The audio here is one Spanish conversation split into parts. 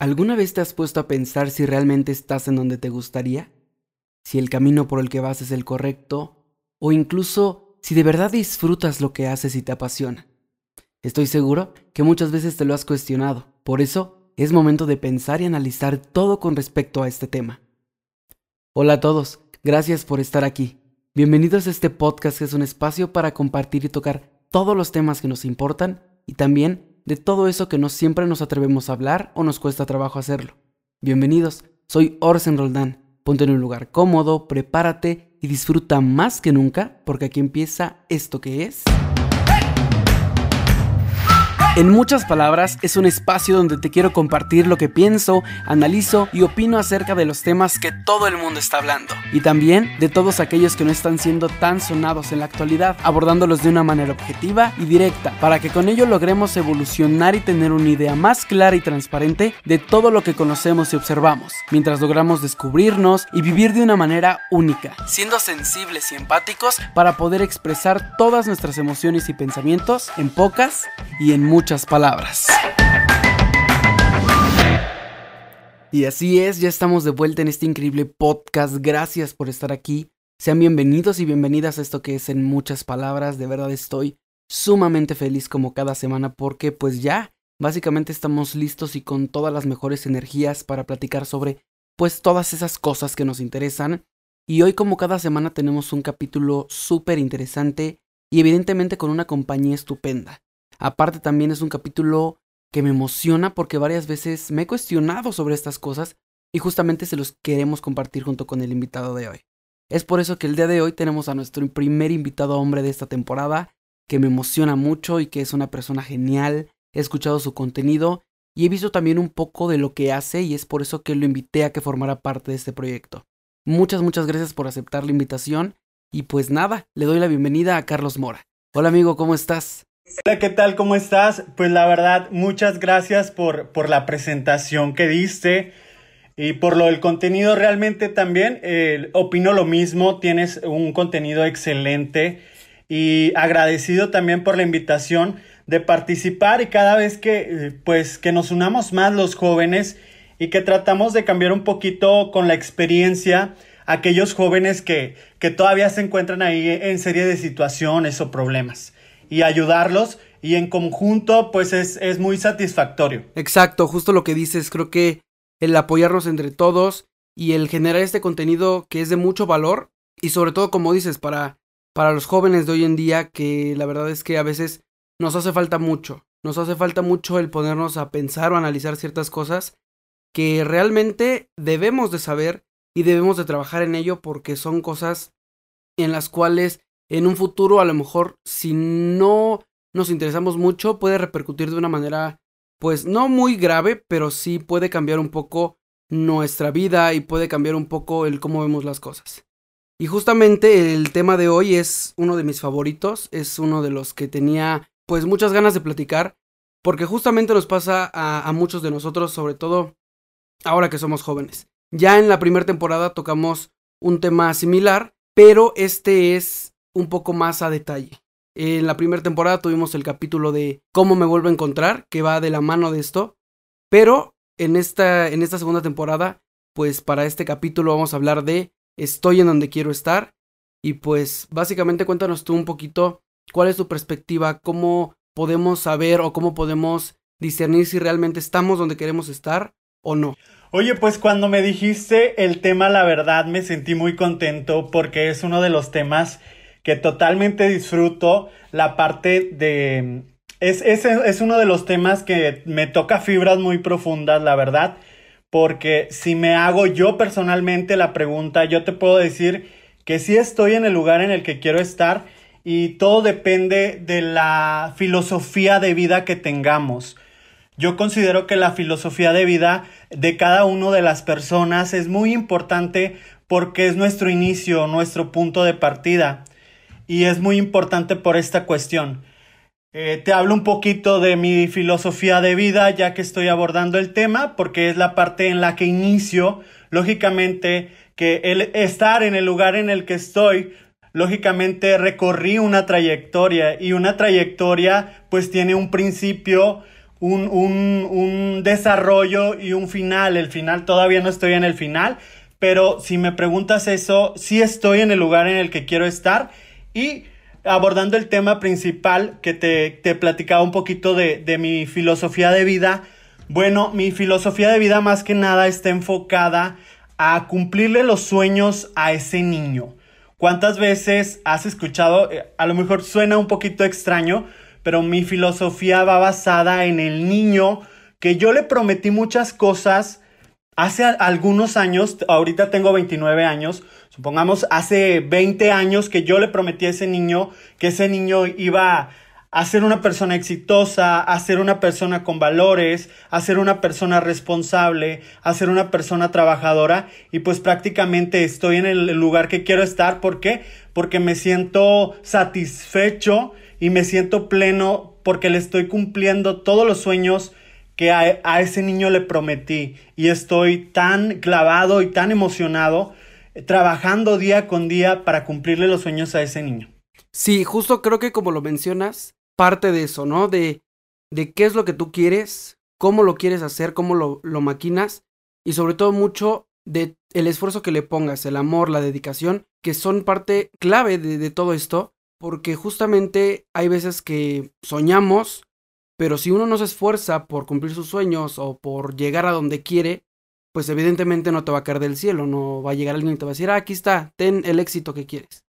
¿Alguna vez te has puesto a pensar si realmente estás en donde te gustaría? Si el camino por el que vas es el correcto, o incluso si de verdad disfrutas lo que haces y te apasiona. Estoy seguro que muchas veces te lo has cuestionado, por eso es momento de pensar y analizar todo con respecto a este tema. Hola a todos, gracias por estar aquí. Bienvenidos a este podcast que es un espacio para compartir y tocar todos los temas que nos importan y también de todo eso que no siempre nos atrevemos a hablar o nos cuesta trabajo hacerlo. Bienvenidos, soy Orsen Roldán. Ponte en un lugar cómodo, prepárate y disfruta más que nunca porque aquí empieza esto que es... En muchas palabras, es un espacio donde te quiero compartir lo que pienso, analizo y opino acerca de los temas que todo el mundo está hablando. Y también de todos aquellos que no están siendo tan sonados en la actualidad, abordándolos de una manera objetiva y directa, para que con ello logremos evolucionar y tener una idea más clara y transparente de todo lo que conocemos y observamos, mientras logramos descubrirnos y vivir de una manera única, siendo sensibles y empáticos para poder expresar todas nuestras emociones y pensamientos en pocas y en muchas palabras. Y así es, ya estamos de vuelta en este increíble podcast. Gracias por estar aquí. Sean bienvenidos y bienvenidas a esto que es en muchas palabras. De verdad estoy sumamente feliz como cada semana porque pues ya básicamente estamos listos y con todas las mejores energías para platicar sobre pues todas esas cosas que nos interesan. Y hoy como cada semana tenemos un capítulo súper interesante y evidentemente con una compañía estupenda. Aparte también es un capítulo que me emociona porque varias veces me he cuestionado sobre estas cosas y justamente se los queremos compartir junto con el invitado de hoy. Es por eso que el día de hoy tenemos a nuestro primer invitado hombre de esta temporada, que me emociona mucho y que es una persona genial. He escuchado su contenido y he visto también un poco de lo que hace y es por eso que lo invité a que formara parte de este proyecto. Muchas, muchas gracias por aceptar la invitación y pues nada, le doy la bienvenida a Carlos Mora. Hola amigo, ¿cómo estás? Hola, ¿qué tal? ¿Cómo estás? Pues la verdad, muchas gracias por, por la presentación que diste y por lo del contenido realmente también. Eh, opino lo mismo, tienes un contenido excelente y agradecido también por la invitación de participar y cada vez que eh, pues que nos unamos más los jóvenes y que tratamos de cambiar un poquito con la experiencia aquellos jóvenes que, que todavía se encuentran ahí en serie de situaciones o problemas y ayudarlos y en conjunto pues es, es muy satisfactorio. Exacto, justo lo que dices, creo que el apoyarnos entre todos y el generar este contenido que es de mucho valor y sobre todo como dices para para los jóvenes de hoy en día que la verdad es que a veces nos hace falta mucho, nos hace falta mucho el ponernos a pensar o analizar ciertas cosas que realmente debemos de saber y debemos de trabajar en ello porque son cosas en las cuales en un futuro a lo mejor si no nos interesamos mucho puede repercutir de una manera pues no muy grave, pero sí puede cambiar un poco nuestra vida y puede cambiar un poco el cómo vemos las cosas. Y justamente el tema de hoy es uno de mis favoritos, es uno de los que tenía pues muchas ganas de platicar, porque justamente nos pasa a, muchos de nosotros, sobre todo ahora que somos jóvenes. Ya en la primera temporada tocamos un tema similar, pero este es un poco más a detalle. En la primera temporada tuvimos el capítulo de cómo me vuelvo a encontrar, que va de la mano de esto. Pero en esta, en esta segunda temporada, pues para este capítulo vamos a hablar de estoy en donde quiero estar. Y pues básicamente cuéntanos tú un poquito cuál es tu perspectiva, cómo podemos saber o cómo podemos discernir si realmente estamos donde queremos estar o no. Oye, pues cuando me dijiste el tema, la verdad me sentí muy contento porque es uno de los temas que totalmente disfruto la parte de... Es, es, es uno de los temas que me toca fibras muy profundas, la verdad, porque si me hago yo personalmente la pregunta, yo te puedo decir que sí estoy en el lugar en el que quiero estar y todo depende de la filosofía de vida que tengamos. Yo considero que la filosofía de vida de cada una de las personas es muy importante porque es nuestro inicio, nuestro punto de partida y es muy importante por esta cuestión. Eh, te hablo un poquito de mi filosofía de vida ya que estoy abordando el tema porque es la parte en la que inicio. Lógicamente que el estar en el lugar en el que estoy, lógicamente recorrí una trayectoria y una trayectoria pues tiene un principio, un, un, desarrollo y un final. El final, todavía no estoy en el final, pero si me preguntas eso, sí estoy en el lugar en el que quiero estar y abordando el tema principal que te, te platicaba un poquito de, de mi filosofía de vida. Bueno, mi filosofía de vida más que nada está enfocada a cumplirle los sueños a ese niño. ¿Cuántas veces has escuchado, eh, a lo mejor suena un poquito extraño, pero mi filosofía va basada en el niño que yo le prometí muchas cosas hace algunos años, ahorita tengo 29 años, supongamos hace 20 años que yo le prometí a ese niño que ese niño iba a ser una persona exitosa, a ser una persona con valores, a ser una persona responsable, a ser una persona trabajadora y pues prácticamente estoy en el lugar que quiero estar. ¿Por qué? Porque me siento satisfecho y me siento pleno porque le estoy cumpliendo todos los sueños que a, a ese niño le prometí y estoy tan clavado y tan emocionado trabajando día con día para cumplirle los sueños a ese niño. Sí, justo creo que como lo mencionas, parte de eso, ¿no? De, de qué es lo que tú quieres, cómo lo quieres hacer, cómo lo, lo maquinas y sobre todo mucho de el esfuerzo que le pongas, el amor, la dedicación, que son parte clave de, de todo esto, porque justamente hay veces que soñamos, pero si uno no se esfuerza por cumplir sus sueños o por llegar a donde quiere, pues evidentemente no te va a caer del cielo, no va a llegar alguien y te va a decir, ah, aquí está, ten el éxito que quieres.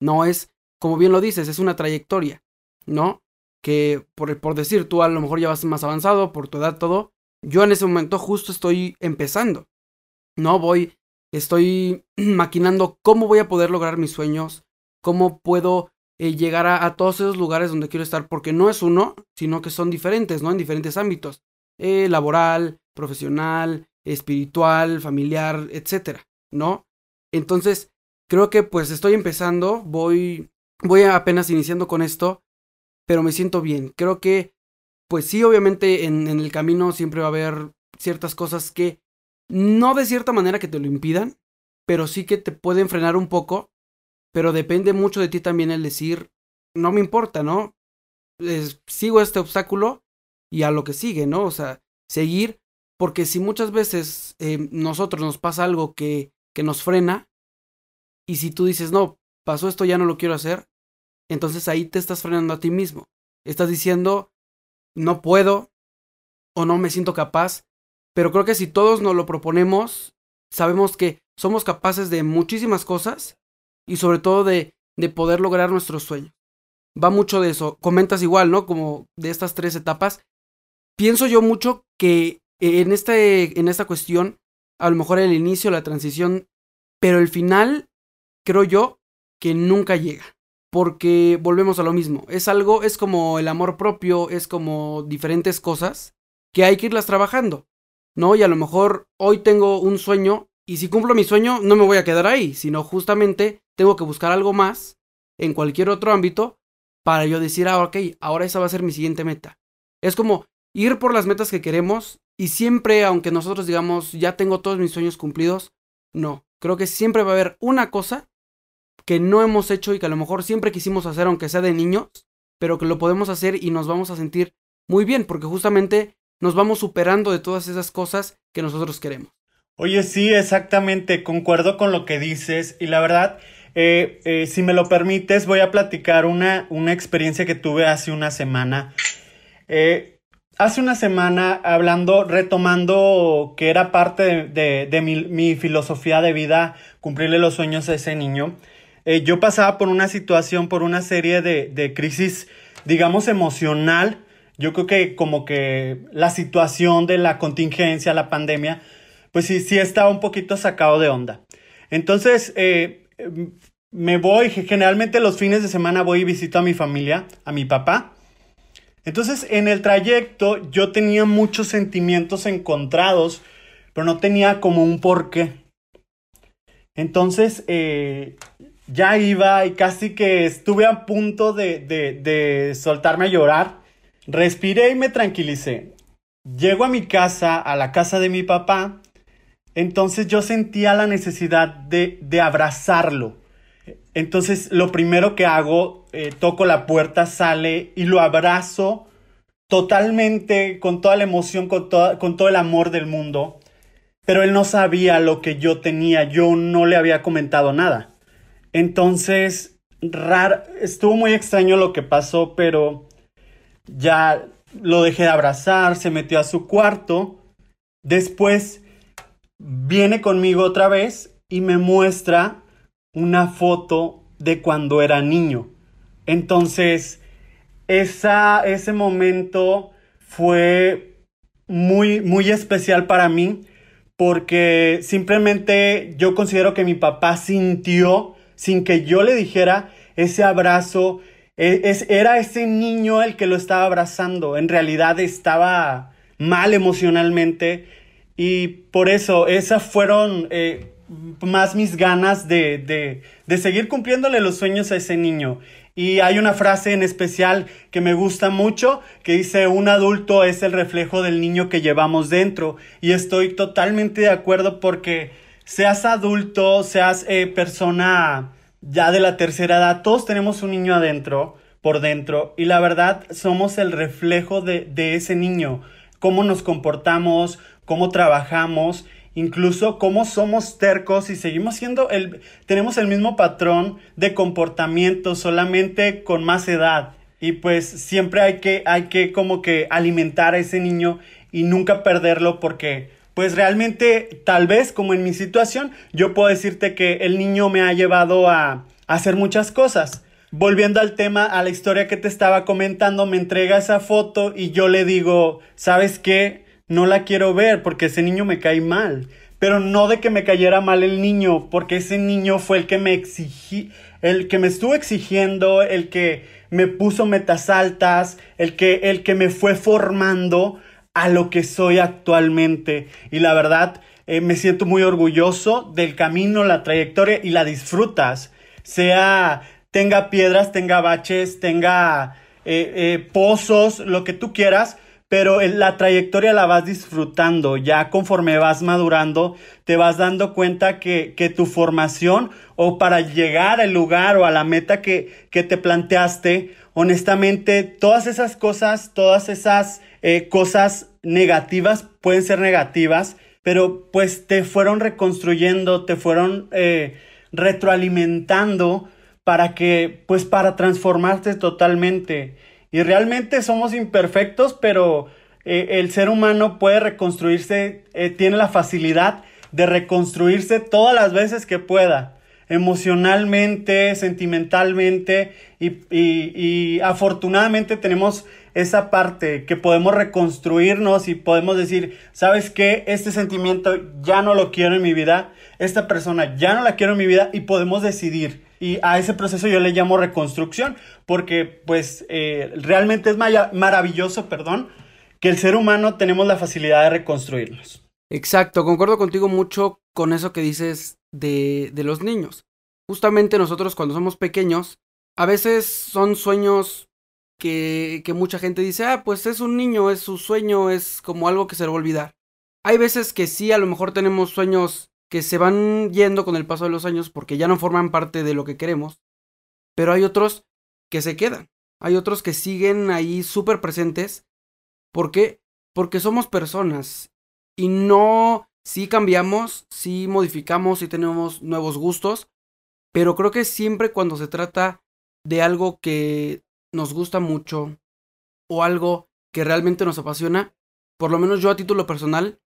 No es, como bien lo dices, es una trayectoria, ¿no? que por, por decir, tú a lo mejor ya vas más avanzado, por tu edad, todo, yo en ese momento justo estoy empezando. No voy, estoy maquinando cómo voy a poder lograr mis sueños, cómo puedo eh, llegar a, todos esos lugares donde quiero estar, porque no es uno, sino que son diferentes, ¿no? En diferentes ámbitos, eh, laboral, profesional, espiritual, familiar, etcétera, ¿no? Entonces, creo que pues estoy empezando, voy, voy apenas iniciando con esto, pero me siento bien. Creo que, pues sí, obviamente en, el camino siempre va a haber ciertas cosas que, no de cierta manera que te lo impidan, pero sí que te pueden frenar un poco, pero depende mucho de ti también el decir, no me importa, ¿no? sigo este obstáculo y a lo que sigue, ¿no? O sea, seguir, porque si muchas veces eh, nosotros nos pasa algo que, que nos frena, y si tú dices, no, pasó esto, ya no lo quiero hacer, entonces ahí te estás frenando a ti mismo. Estás diciendo, no puedo o no me siento capaz, pero creo que si todos nos lo proponemos, sabemos que somos capaces de muchísimas cosas y sobre todo de, de poder lograr nuestros sueños. Va mucho de eso. Comentas igual, ¿no? Como de estas tres etapas. Pienso yo mucho que en, este, en esta cuestión, a lo mejor el inicio, la transición, pero el final, creo yo, que nunca llega porque volvemos a lo mismo. Es algo, es como el amor propio, es como diferentes cosas que hay que irlas trabajando, ¿no? Y a lo mejor hoy tengo un sueño y si cumplo mi sueño no me voy a quedar ahí, sino justamente tengo que buscar algo más en cualquier otro ámbito para yo decir, ah, ok, ahora esa va a ser mi siguiente meta. Es como ir por las metas que queremos y siempre, aunque nosotros digamos, ya tengo todos mis sueños cumplidos, no, creo que siempre va a haber una cosa que no hemos hecho y que a lo mejor siempre quisimos hacer, aunque sea de niños, pero que lo podemos hacer y nos vamos a sentir muy bien, porque justamente nos vamos superando de todas esas cosas que nosotros queremos. Oye, sí, exactamente, concuerdo con lo que dices y la verdad, eh, eh, si me lo permites, voy a platicar una, una experiencia que tuve hace una semana. Eh, hace una semana, hablando, retomando que era parte de, mi, filosofía de vida, cumplirle los sueños a ese niño, eh, yo pasaba por una situación, por una serie de, crisis, digamos, emocional. Yo creo que como que la situación de la contingencia, la pandemia, pues sí, sí estaba un poquito sacado de onda. Entonces, eh, me voy, generalmente los fines de semana voy y visito a mi familia, a mi papá. Entonces, en el trayecto yo tenía muchos sentimientos encontrados, pero no tenía como un porqué. Entonces, eh, ya iba y casi que estuve a punto de, de, soltarme a llorar. Respiré y me tranquilicé. Llego a mi casa, a la casa de mi papá. Entonces yo sentía la necesidad de, de abrazarlo. Entonces lo primero que hago, eh, toco la puerta, sale y lo abrazo totalmente, con toda la emoción, con, con todo el amor del mundo, pero él no sabía lo que yo tenía, yo no le había comentado nada. Entonces, raro, estuvo muy extraño lo que pasó, pero ya lo dejé de abrazar, se metió a su cuarto, después viene conmigo otra vez y me muestra una foto de cuando era niño. Entonces, esa, ese momento fue muy, muy especial para mí porque simplemente yo considero que mi papá sintió, sin que yo le dijera, ese abrazo, e, es, era ese niño el que lo estaba abrazando, en realidad estaba mal emocionalmente y por eso esas fueron eh, más mis ganas de, de, de seguir cumpliéndole los sueños a ese niño. Y hay una frase en especial que me gusta mucho que dice, un adulto es el reflejo del niño que llevamos dentro. Y estoy totalmente de acuerdo porque seas adulto, seas eh, persona ya de la tercera edad, todos tenemos un niño adentro, por dentro. Y la verdad, somos el reflejo de, de ese niño. Cómo nos comportamos, cómo trabajamos incluso cómo somos tercos y seguimos siendo el, tenemos el mismo patrón de comportamiento solamente con más edad. Y pues siempre hay que, hay que como que alimentar a ese niño y nunca perderlo porque pues realmente tal vez como en mi situación yo puedo decirte que el niño me ha llevado a, hacer muchas cosas. Volviendo al tema, a la historia que te estaba comentando, me entrega esa foto y yo le digo, ¿sabes qué? No la quiero ver porque ese niño me cae mal. Pero no de que me cayera mal el niño, porque ese niño fue el que me exigí, el que me estuvo exigiendo, el que me puso metas altas, el que, el que me fue formando a lo que soy actualmente. Y la verdad, eh, me siento muy orgulloso del camino, la trayectoria y la disfrutas. Sea, tenga piedras, tenga baches, tenga eh, eh, pozos, lo que tú quieras pero la trayectoria la vas disfrutando, ya conforme vas madurando, te vas dando cuenta que, que tu formación o para llegar al lugar o a la meta que, que te planteaste, honestamente, todas esas cosas, todas esas eh, cosas negativas pueden ser negativas, pero pues te fueron reconstruyendo, te fueron eh, retroalimentando para que, pues para transformarte totalmente. Y realmente somos imperfectos, pero eh, el ser humano puede reconstruirse, eh, tiene la facilidad de reconstruirse todas las veces que pueda, emocionalmente, sentimentalmente, y, y afortunadamente tenemos esa parte que podemos reconstruirnos y podemos decir, ¿sabes qué? Este sentimiento ya no lo quiero en mi vida, esta persona ya no la quiero en mi vida y podemos decidir y a ese proceso yo le llamo reconstrucción, porque pues eh, realmente es maravilloso, perdón, que el ser humano tenemos la facilidad de reconstruirnos. Exacto, concuerdo contigo mucho con eso que dices de, de los niños. Justamente nosotros cuando somos pequeños, a veces son sueños que, que mucha gente dice, ah, pues es un niño, es su sueño, es como algo que se le va a olvidar. Hay veces que sí, a lo mejor tenemos sueños que se van yendo con el paso de los años porque ya no forman parte de lo que queremos, pero hay otros que se quedan, hay otros que siguen ahí súper presentes. ¿Por qué? Porque somos personas y no, sí cambiamos, sí modificamos, sí tenemos nuevos gustos, pero creo que siempre cuando se trata de algo que nos gusta mucho o algo que realmente nos apasiona, por lo menos yo a título personal,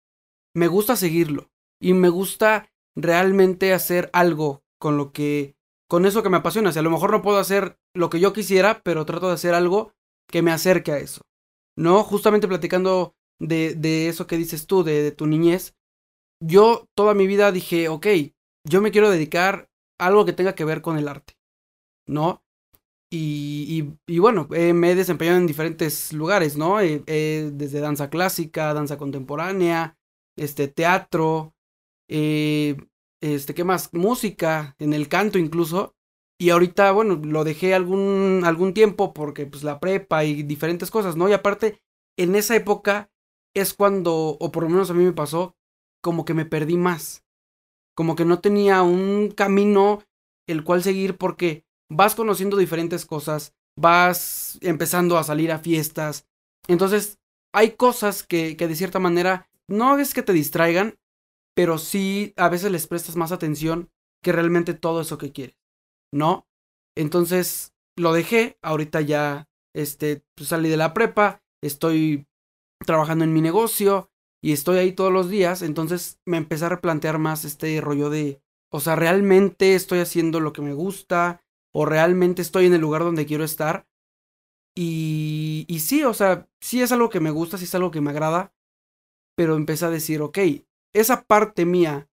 me gusta seguirlo y me gusta realmente hacer algo con lo que, con eso que me apasiona. O sea, a lo mejor no puedo hacer lo que yo quisiera, pero trato de hacer algo que me acerque a eso. ¿No? Justamente platicando de, de eso que dices tú, de, de tu niñez, yo toda mi vida dije, ok, yo me quiero dedicar a algo que tenga que ver con el arte. ¿No? Y, y, bueno, eh, me he desempeñado en diferentes lugares, ¿no? Eh, eh, desde danza clásica, danza contemporánea, este, teatro, eh, este, ¿qué más? Música, en el canto incluso. Y ahorita, bueno, lo dejé algún, algún tiempo porque pues la prepa y diferentes cosas, ¿no? Y aparte, en esa época es cuando, o por lo menos a mí me pasó, como que me perdí más. Como que no tenía un camino el cual seguir porque vas conociendo diferentes cosas, vas empezando a salir a fiestas, Entonces, hay cosas que, que de cierta manera no es que te distraigan, pero sí a veces les prestas más atención que realmente todo eso que quieres, ¿no? Entonces, lo dejé, ahorita ya, este, pues, salí de la prepa, estoy trabajando en mi negocio y estoy ahí todos los días, entonces me empecé a replantear más este rollo de, o sea, realmente estoy haciendo lo que me gusta o realmente estoy en el lugar donde quiero estar. Y, y sí, o sea, sí es algo que me gusta, sí es algo que me agrada, pero empecé a decir, ok, esa parte mía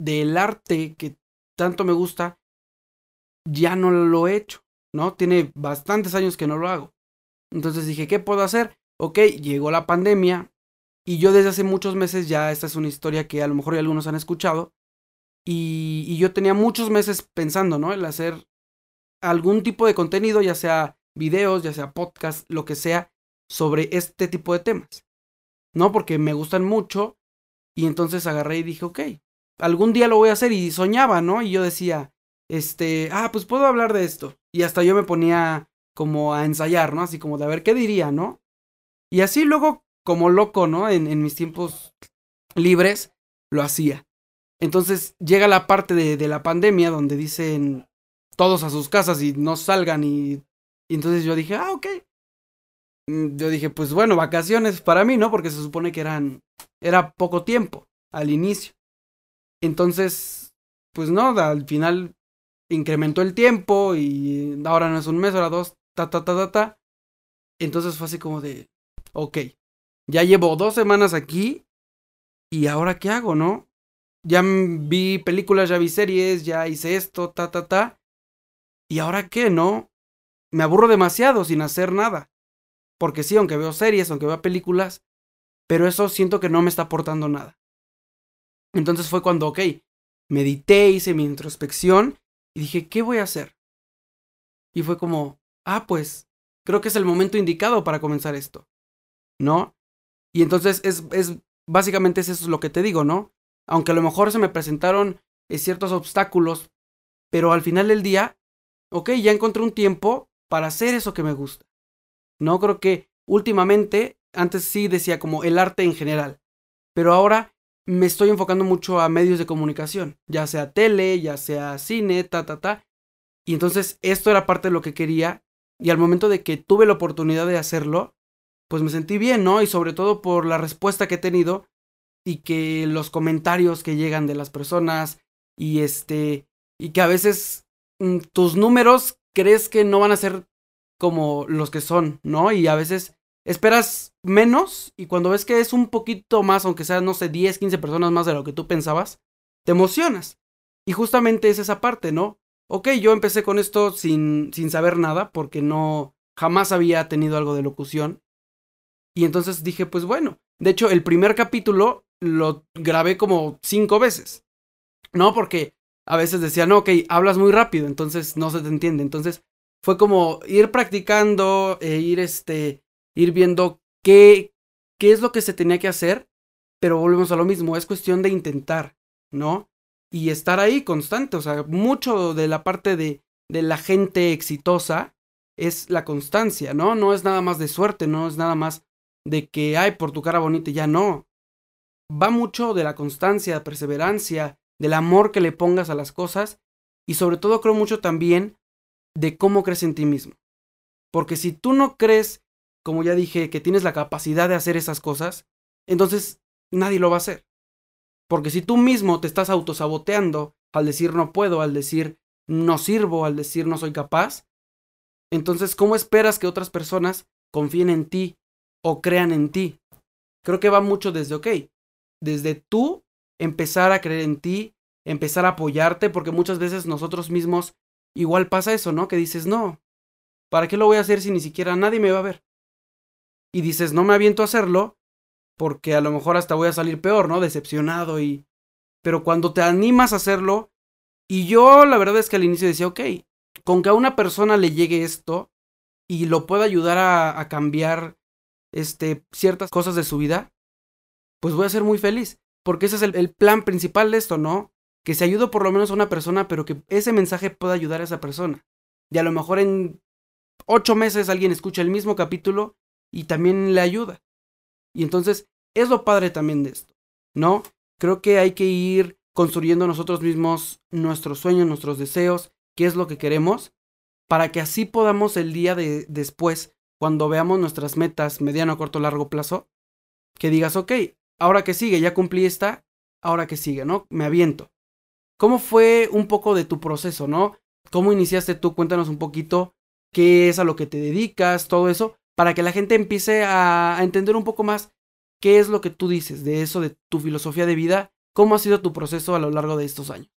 del arte que tanto me gusta, ya no lo he hecho, ¿no? Tiene bastantes años que no lo hago. Entonces dije, ¿qué puedo hacer? Ok, llegó la pandemia y yo desde hace muchos meses ya, esta es una historia que a lo mejor ya algunos han escuchado, y, y yo tenía muchos meses pensando, ¿no? El hacer algún tipo de contenido, ya sea videos, ya sea podcast, lo que sea, sobre este tipo de temas. ¿No? Porque me gustan mucho y entonces agarré y dije, ok, algún día lo voy a hacer y soñaba, ¿no? Y yo decía, este, ah, pues puedo hablar de esto. Y hasta yo me ponía como a ensayar, ¿no? Así como de a ver qué diría, ¿no? Y así luego, como loco, ¿no? En, mis tiempos libres, lo hacía. Entonces llega la parte de, de, la pandemia donde dicen todos a sus casas y no salgan y, y entonces yo dije, ah, ok. Mm, yo dije, pues bueno, vacaciones para mí, ¿no? Porque se supone que eran, era poco tiempo al inicio. Entonces, pues no, al final incrementó el tiempo y ahora no es un mes, ahora dos, ta, ta, ta, ta, ta. Entonces fue así como de, ok, ya llevo dos semanas aquí y ahora qué hago, ¿no? Ya vi películas, ya vi series, ya hice esto, ta, ta, ta. ¿Y ahora qué, no? Me aburro demasiado sin hacer nada. Porque sí, aunque veo series, aunque veo películas, pero eso siento que no me está aportando nada. Entonces fue cuando, ok, medité, hice mi introspección y dije, ¿qué voy a hacer? Y fue como, ah, pues, creo que es el momento indicado para comenzar esto. ¿No? Y entonces es, es básicamente eso es lo que te digo, ¿no? Aunque a lo mejor se me presentaron eh, ciertos obstáculos, pero al final del día, ok, ya encontré un tiempo para hacer eso que me gusta. No creo que últimamente, antes sí decía como el arte en general, pero ahora me estoy enfocando mucho a medios de comunicación, ya sea tele, ya sea cine, ta, ta, ta. Y entonces esto era parte de lo que quería y al momento de que tuve la oportunidad de hacerlo, pues me sentí bien, ¿no? Y sobre todo por la respuesta que he tenido y que los comentarios que llegan de las personas y este y que a veces mm, tus números crees que no van a ser como los que son, ¿no? Y a veces esperas menos y cuando ves que es un poquito más, aunque sea, no sé, 10, 15 personas más de lo que tú pensabas, te emocionas. Y justamente es esa parte, ¿no? Ok, yo empecé con esto sin, sin saber nada porque no, jamás había tenido algo de locución. Y entonces dije, pues bueno, de hecho el primer capítulo lo grabé como cinco veces. ¿No? Porque a veces decía, no, ok, hablas muy rápido, entonces no se te entiende. Entonces fue como ir practicando, e ir este, ir viendo qué, qué es lo que se tenía que hacer, pero volvemos a lo mismo, es cuestión de intentar, ¿no? Y estar ahí constante, o sea, mucho de la parte de, de la gente exitosa es la constancia, ¿no? No es nada más de suerte, no es nada más de que, ay, por tu cara bonita, ya no. Va mucho de la constancia, perseverancia, del amor que le pongas a las cosas y sobre todo creo mucho también de cómo crees en ti mismo. Porque si tú no crees, como ya dije, que tienes la capacidad de hacer esas cosas, entonces nadie lo va a hacer. Porque si tú mismo te estás autosaboteando al decir no puedo, al decir no sirvo, al decir no soy capaz, entonces ¿cómo esperas que otras personas confíen en ti o crean en ti? Creo que va mucho desde, ok, desde tú empezar a creer en ti, empezar a apoyarte, porque muchas veces nosotros mismos igual pasa eso, ¿no? Que dices, no, ¿para qué lo voy a hacer si ni siquiera nadie me va a ver? Y dices, no me aviento a hacerlo porque a lo mejor hasta voy a salir peor, ¿no? Decepcionado y... Pero cuando te animas a hacerlo, y yo la verdad es que al inicio decía, ok, con que a una persona le llegue esto y lo pueda ayudar a, cambiar este, ciertas cosas de su vida, pues voy a ser muy feliz. Porque ese es el plan principal de esto, ¿no? Que se ayude por lo menos a una persona, pero que ese mensaje pueda ayudar a esa persona. Y a lo mejor en ocho meses alguien escucha el mismo capítulo y también le ayuda. Y entonces es lo padre también de esto, ¿no? Creo que hay que ir construyendo nosotros mismos nuestros sueños, nuestros deseos, qué es lo que queremos, para que así podamos el día de después, cuando veamos nuestras metas mediano, corto, largo plazo, que digas, ok, ahora que sigue, ya cumplí esta, ahora que sigue, ¿no? Me aviento. ¿Cómo fue un poco de tu proceso, no? ¿Cómo iniciaste tú? Cuéntanos un poquito qué es a lo que te dedicas, todo eso, para que la gente empiece a, entender un poco más qué es lo que tú dices de eso, de tu filosofía de vida, cómo ha sido tu proceso a lo largo de estos años.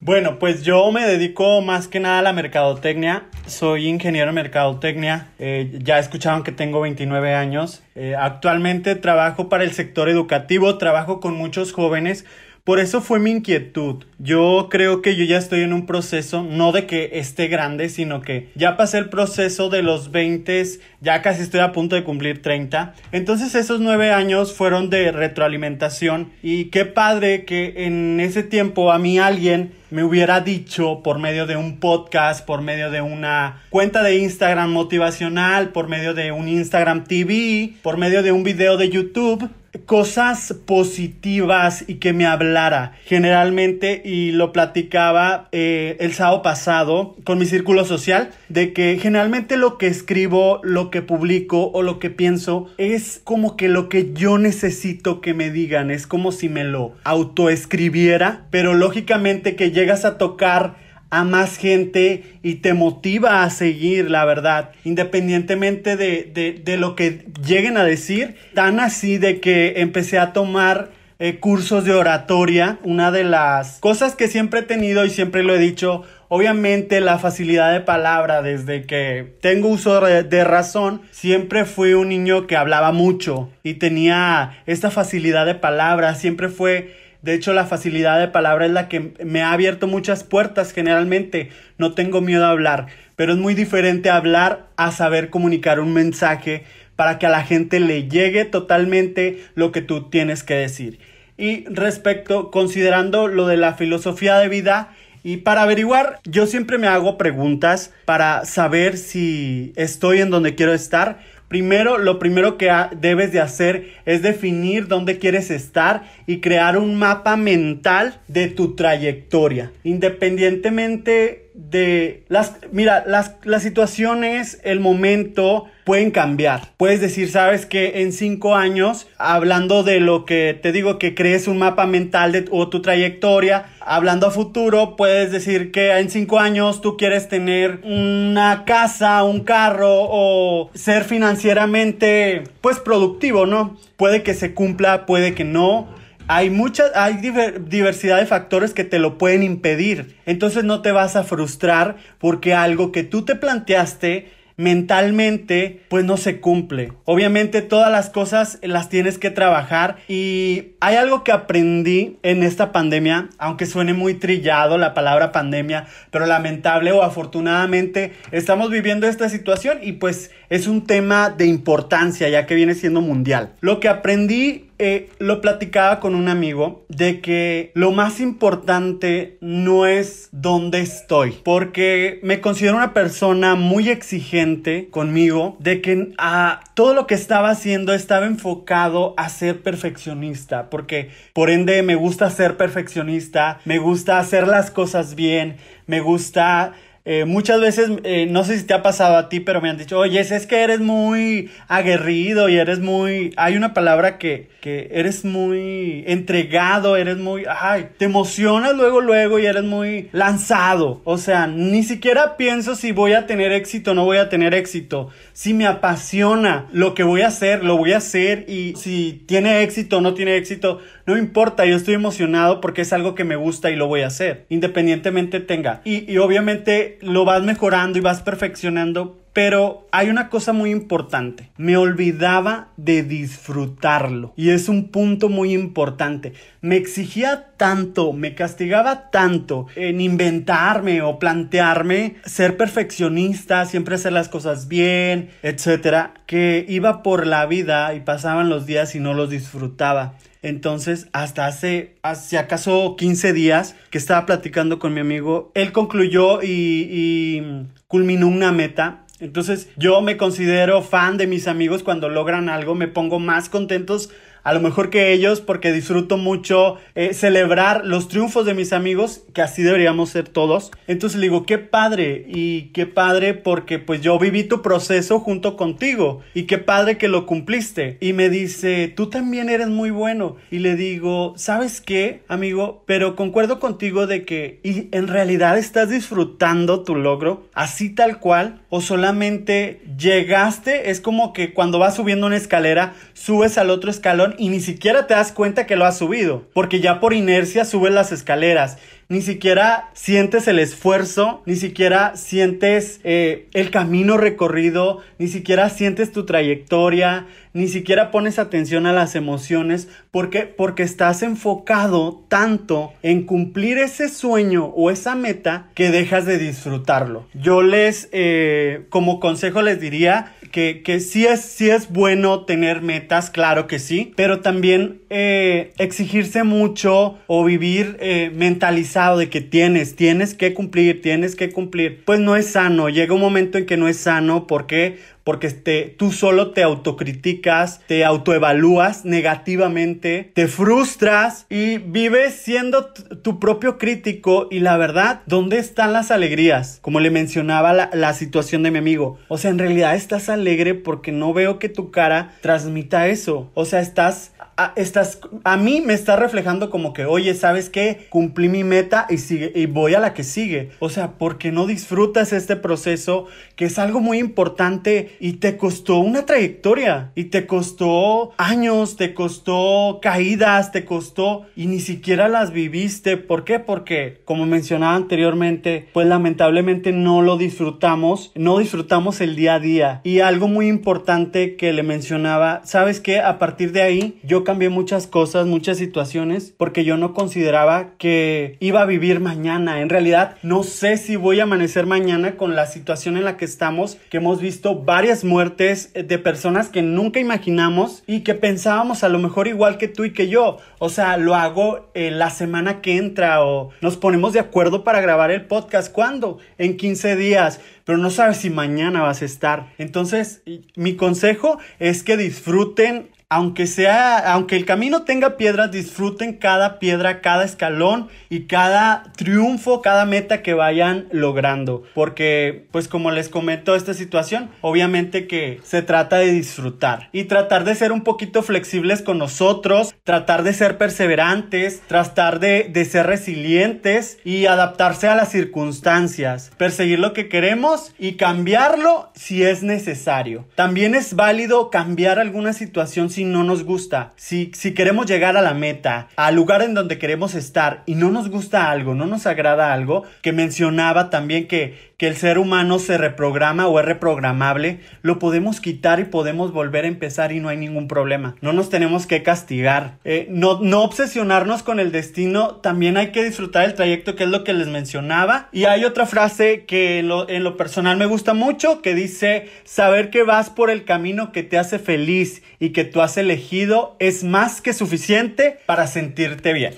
Bueno, pues yo me dedico más que nada a la mercadotecnia. Soy ingeniero en mercadotecnia. Eh, ya escucharon que tengo 29 años. Eh, actualmente trabajo para el sector educativo, trabajo con muchos jóvenes por eso fue mi inquietud. Yo creo que yo ya estoy en un proceso, no de que esté grande, sino que ya pasé el proceso de los 20, ya casi estoy a punto de cumplir 30. Entonces esos nueve años fueron de retroalimentación y qué padre que en ese tiempo a mí alguien me hubiera dicho por medio de un podcast, por medio de una cuenta de Instagram motivacional, por medio de un Instagram TV, por medio de un video de YouTube, cosas positivas y que me hablara. Generalmente y lo platicaba eh, el sábado pasado con mi círculo social de que generalmente lo que escribo lo que publico o lo que pienso es como que lo que yo necesito que me digan. Es como si me lo autoescribiera pero lógicamente que llegas a tocar a más gente y te motiva a seguir, la verdad, independientemente de, de, lo que lleguen a decir. Tan así de que empecé a tomar eh, cursos de oratoria. Una de las cosas que siempre he tenido y siempre lo he dicho, obviamente la facilidad de palabra, desde que tengo uso de razón, siempre fui un niño que hablaba mucho y tenía esta facilidad de palabra, siempre fue de hecho, la facilidad de palabra es la que me ha abierto muchas puertas generalmente. No tengo miedo a hablar, pero es muy diferente hablar a saber comunicar un mensaje para que a la gente le llegue totalmente lo que tú tienes que decir. Y respecto, considerando lo de la filosofía de vida, y para averiguar, yo siempre me hago preguntas para saber si estoy en donde quiero estar Primero, lo primero que debes de hacer es definir dónde quieres estar y crear un mapa mental de tu trayectoria. Independientemente de las, mira, las, las situaciones, el momento pueden cambiar. Puedes decir, sabes que en cinco años, hablando de lo que te digo, que crees un mapa mental de o tu trayectoria, hablando a futuro, puedes decir que en cinco años tú quieres tener una casa, un carro o ser financieramente, pues productivo, ¿no? Puede que se cumpla, puede que no hay mucha, hay diversidad de factores que te lo pueden impedir. Entonces no te vas a frustrar porque algo que tú te planteaste mentalmente pues no se cumple. Obviamente todas las cosas las tienes que trabajar y hay algo que aprendí en esta pandemia, aunque suene muy trillado la palabra pandemia, pero lamentable o afortunadamente estamos viviendo esta situación y pues es un tema de importancia ya que viene siendo mundial. Lo que aprendí eh, lo platicaba con un amigo de que lo más importante no es dónde estoy, porque me considero una persona muy exigente conmigo, de que a ah, todo lo que estaba haciendo estaba enfocado a ser perfeccionista, porque por ende me gusta ser perfeccionista, me gusta hacer las cosas bien, me gusta eh, muchas veces, eh, no sé si te ha pasado a ti, pero me han dicho, oye, es que eres muy aguerrido y eres muy... Hay una palabra que, que eres muy entregado, eres muy... Ay, te emocionas luego, luego y eres muy lanzado. O sea, ni siquiera pienso si voy a tener éxito o no voy a tener éxito. Si me apasiona lo que voy a hacer, lo voy a hacer y si tiene éxito o no tiene éxito, no importa, yo estoy emocionado porque es algo que me gusta y lo voy a hacer, independientemente tenga. Y, y obviamente lo vas mejorando y vas perfeccionando, pero hay una cosa muy importante. Me olvidaba de disfrutarlo. Y es un punto muy importante. Me exigía tanto, me castigaba tanto en inventarme o plantearme ser perfeccionista, siempre hacer las cosas bien, etcétera, que iba por la vida y pasaban los días y no los disfrutaba. Entonces, hasta hace, hace acaso 15 días que estaba platicando con mi amigo, él concluyó y, y culminó una meta Entonces yo me considero fan de mis amigos. Cuando logran algo, me pongo más contentos a lo mejor que ellos porque disfruto mucho eh, celebrar los triunfos de mis amigos, que así deberíamos ser todos. Entonces le digo, qué padre y qué padre porque pues yo viví tu proceso junto contigo y qué padre que lo cumpliste. Y me dice, tú también eres muy bueno. Y le digo, ¿sabes qué, amigo? Pero concuerdo contigo de que y en realidad estás disfrutando tu logro así tal cual o solamente llegaste, es como que cuando vas subiendo una escalera, subes al otro escalón y ni siquiera te das cuenta que lo has subido, porque ya por inercia subes las escaleras ni siquiera sientes el esfuerzo, ni siquiera sientes eh, el camino recorrido, ni siquiera sientes tu trayectoria, ni siquiera pones atención a las emociones, porque porque estás enfocado tanto en cumplir ese sueño o esa meta que dejas de disfrutarlo. Yo les, eh, como consejo les diría que, que sí, es, sí es bueno tener metas, claro que sí, pero también eh, exigirse mucho o vivir mentalizado de que tienes, tienes que cumplir, tienes que cumplir, pues no es sano. Llega un momento en que no es sano. ¿Por qué? Porque te, tú solo te autocriticas, te autoevalúas negativamente, te frustras y vives siendo tu propio crítico. Y la verdad, ¿dónde están las alegrías? Como le mencionaba la, la situación de mi amigo. O sea, en realidad estás alegre porque no veo que tu cara transmita eso. O sea, estás a, estás, a mí me está reflejando como que, oye, ¿sabes qué? Cumplí mi meta y, sigue, y voy a la que sigue. O sea, porque no disfrutas este proceso que es algo muy importante y te costó una trayectoria y te costó años, te costó caídas, te costó y ni siquiera las viviste. ¿Por qué? Porque, como mencionaba anteriormente, pues lamentablemente no lo disfrutamos, no disfrutamos el día a día. Y algo muy importante que le mencionaba, ¿sabes qué? A partir de ahí, yo cambié muchas cosas, muchas situaciones, porque yo no consideraba que iba a vivir mañana. En realidad, no sé si voy a amanecer mañana con la situación en la que estamos, que hemos visto varias muertes de personas que nunca imaginamos y que pensábamos a lo mejor igual que tú y que yo. O sea, lo hago eh, la semana que entra o nos ponemos de acuerdo para grabar el podcast. ¿Cuándo? En 15 días pero no sabes si mañana vas a estar. Entonces, mi consejo es que disfruten aunque sea, aunque el camino tenga piedras, disfruten cada piedra, cada escalón y cada triunfo, cada meta que vayan logrando. Porque, pues como les comento esta situación, obviamente que se trata de disfrutar y tratar de ser un poquito flexibles con nosotros, tratar de ser perseverantes, tratar de, de ser resilientes y adaptarse a las circunstancias, perseguir lo que queremos y cambiarlo si es necesario. También es válido cambiar alguna situación si no nos gusta, si, si queremos llegar a la meta, al lugar en donde queremos estar y no nos gusta algo, no nos agrada algo, que mencionaba también que, que el ser humano se reprograma o es reprogramable, lo podemos quitar y podemos volver a empezar y no hay ningún problema. No nos tenemos que castigar. Eh, no, no obsesionarnos con el destino. También hay que disfrutar el trayecto, que es lo que les mencionaba. Y hay otra frase que en lo, en lo personal me gusta mucho, que dice, saber que vas por el camino que te hace feliz y que tú has elegido es más que suficiente para sentirte bien.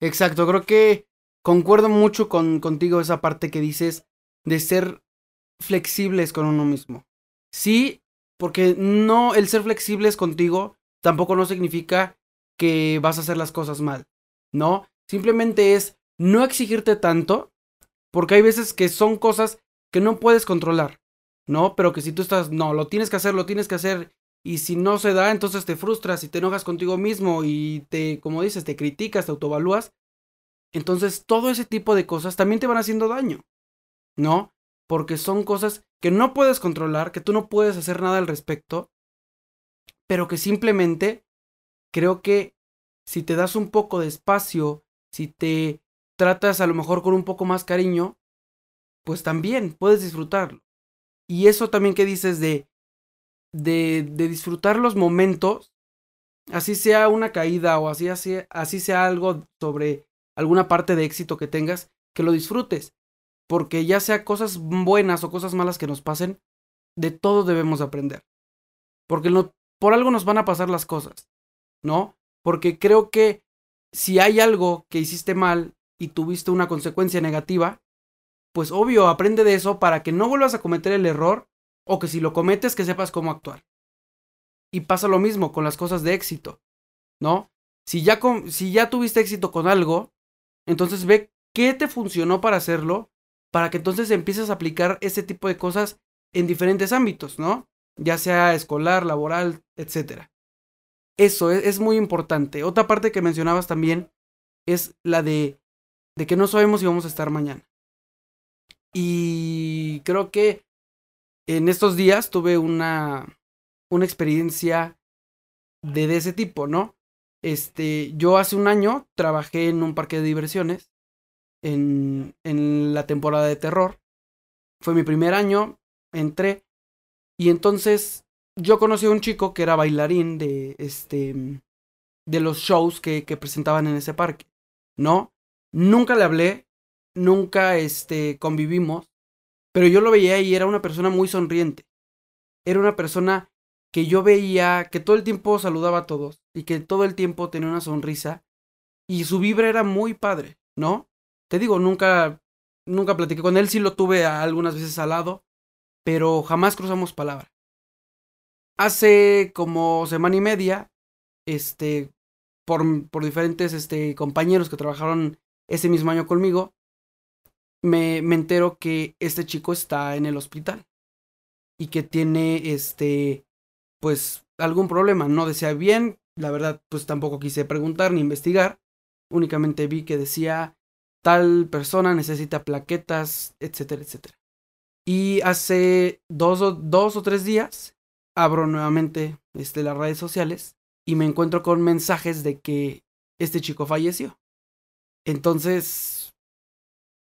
Exacto, creo que concuerdo mucho con, contigo esa parte que dices de ser flexibles con uno mismo. Sí, porque no, el ser flexibles contigo tampoco no significa que vas a hacer las cosas mal, ¿no? Simplemente es no exigirte tanto, porque hay veces que son cosas que no puedes controlar, ¿no? Pero que si tú estás, no, lo tienes que hacer, lo tienes que hacer, y si no se da, entonces te frustras y te enojas contigo mismo y te, como dices, te criticas, te autovalúas, entonces todo ese tipo de cosas también te van haciendo daño. ¿No? Porque son cosas que no puedes controlar, que tú no puedes hacer nada al respecto, pero que simplemente creo que si te das un poco de espacio, si te tratas a lo mejor con un poco más cariño, pues también puedes disfrutarlo. Y eso también que dices de, de, de disfrutar los momentos, así sea una caída o así, así, así sea algo sobre alguna parte de éxito que tengas, que lo disfrutes. Porque ya sea cosas buenas o cosas malas que nos pasen, de todo debemos aprender. Porque no, por algo nos van a pasar las cosas, ¿no? Porque creo que si hay algo que hiciste mal y tuviste una consecuencia negativa, pues obvio, aprende de eso para que no vuelvas a cometer el error o que si lo cometes que sepas cómo actuar. Y pasa lo mismo con las cosas de éxito, ¿no? Si ya, si ya tuviste éxito con algo, entonces ve qué te funcionó para hacerlo, para que entonces empieces a aplicar ese tipo de cosas en diferentes ámbitos, ¿no? Ya sea escolar, laboral, etc. Eso es, es muy importante. Otra parte que mencionabas también es la de, de que no sabemos si vamos a estar mañana. Y creo que en estos días tuve una, una experiencia de, de ese tipo, ¿no? Este, yo hace un año trabajé en un parque de diversiones en, en la temporada de terror. Fue mi primer año, entré y entonces yo conocí a un chico que era bailarín de este de los shows que, que presentaban en ese parque, ¿no? Nunca le hablé, nunca este convivimos, pero yo lo veía y era una persona muy sonriente. Era una persona que yo veía que todo el tiempo saludaba a todos y que todo el tiempo tenía una sonrisa y su vibra era muy padre, ¿no? Te digo, nunca nunca platiqué con él, sí lo tuve algunas veces al lado, pero jamás cruzamos palabra. Hace como semana y media, este, por, por diferentes este, compañeros que trabajaron ese mismo año conmigo, me, me entero que este chico está en el hospital y que tiene, este, pues, algún problema. No decía bien, la verdad, pues tampoco quise preguntar ni investigar. Únicamente vi que decía tal persona necesita plaquetas, etcétera, etcétera. Y hace dos o, dos o tres días abro nuevamente este, las redes sociales y me encuentro con mensajes de que este chico falleció. Entonces,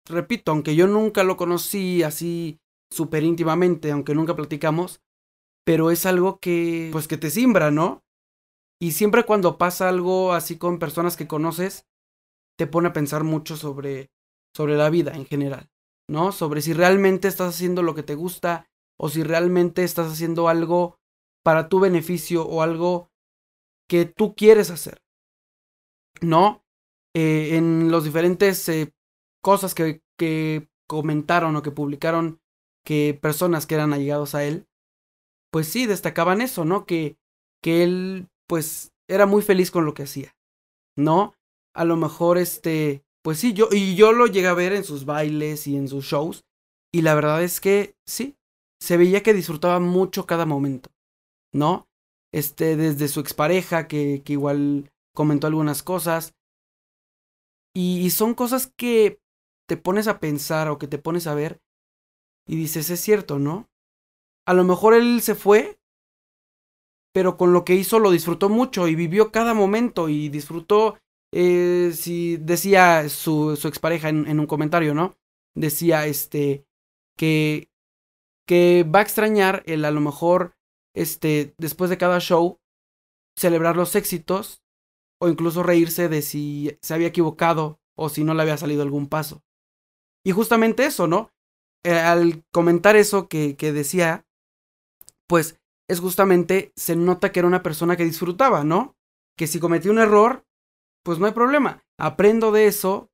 repito, aunque yo nunca lo conocí así súper íntimamente, aunque nunca platicamos, pero es algo que, pues que te simbra, ¿no? Y siempre cuando pasa algo así con personas que conoces, te pone a pensar mucho sobre, sobre la vida en general. ¿no? Sobre si realmente estás haciendo lo que te gusta o si realmente estás haciendo algo para tu beneficio o algo que tú quieres hacer, ¿no? Eh, en los diferentes eh, cosas que, que comentaron o que publicaron que personas que eran allegados a él, pues sí, destacaban eso, ¿no? Que, que él, pues, era muy feliz con lo que hacía, ¿no? A lo mejor, este, pues sí, yo, y yo lo llegué a ver en sus bailes y en sus shows. Y la verdad es que sí, se veía que disfrutaba mucho cada momento, ¿no? Este, desde su expareja, que, que igual comentó algunas cosas. Y, y son cosas que te pones a pensar o que te pones a ver y dices, es cierto, ¿no? A lo mejor él se fue, pero con lo que hizo lo disfrutó mucho y vivió cada momento y disfrutó eh, si decía su, su expareja en, en un comentario, ¿no? Decía este que, que va a extrañar el a lo mejor este después de cada show celebrar los éxitos o incluso reírse de si se había equivocado o si no le había salido algún paso. Y justamente eso, ¿no? Eh, al comentar eso que, que decía, pues es justamente, se nota que era una persona que disfrutaba, ¿no? Que si cometió un error, pues no hay problema. Aprendo de eso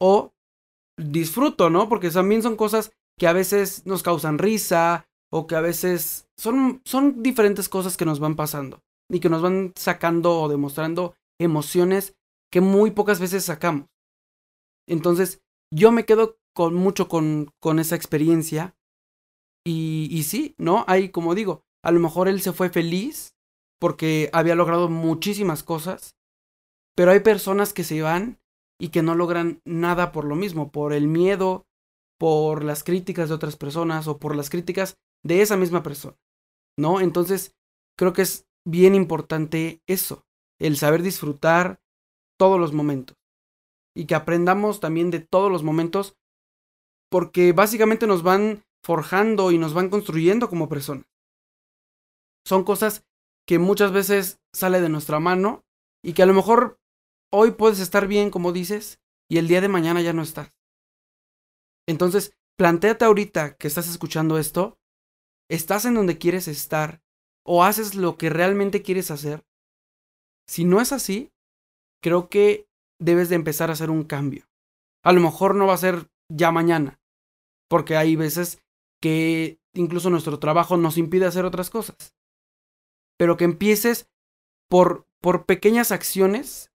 o disfruto, ¿no? Porque también son cosas que a veces nos causan risa o que a veces son, son diferentes cosas que nos van pasando y que nos van sacando o demostrando emociones que muy pocas veces sacamos. Entonces, yo me quedo con mucho con, con esa experiencia y, y sí, ¿no? Hay, como digo, a lo mejor él se fue feliz porque había logrado muchísimas cosas pero hay personas que se van y que no logran nada por lo mismo, por el miedo, por las críticas de otras personas o por las críticas de esa misma persona. ¿No? Entonces, creo que es bien importante eso, el saber disfrutar todos los momentos y que aprendamos también de todos los momentos porque básicamente nos van forjando y nos van construyendo como personas. Son cosas que muchas veces sale de nuestra mano y que a lo mejor hoy puedes estar bien, como dices, y el día de mañana ya no estás. Entonces, planteate ahorita que estás escuchando esto, ¿estás en donde quieres estar o haces lo que realmente quieres hacer? Si no es así, creo que debes de empezar a hacer un cambio. A lo mejor no va a ser ya mañana, porque hay veces que incluso nuestro trabajo nos impide hacer otras cosas. Pero que empieces por, por pequeñas acciones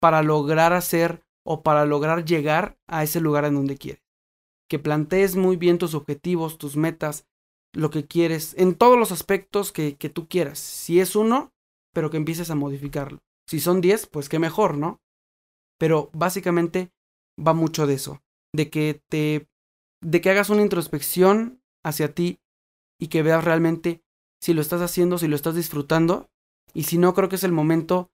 para lograr hacer o para lograr llegar a ese lugar en donde quieres. Que plantees muy bien tus objetivos, tus metas, lo que quieres, en todos los aspectos que, que tú quieras. Si es uno, pero que empieces a modificarlo. Si son diez, pues qué mejor, ¿no? Pero básicamente va mucho de eso, de que te de que hagas una introspección hacia ti y que veas realmente si lo estás haciendo, si lo estás disfrutando y si no creo que es el momento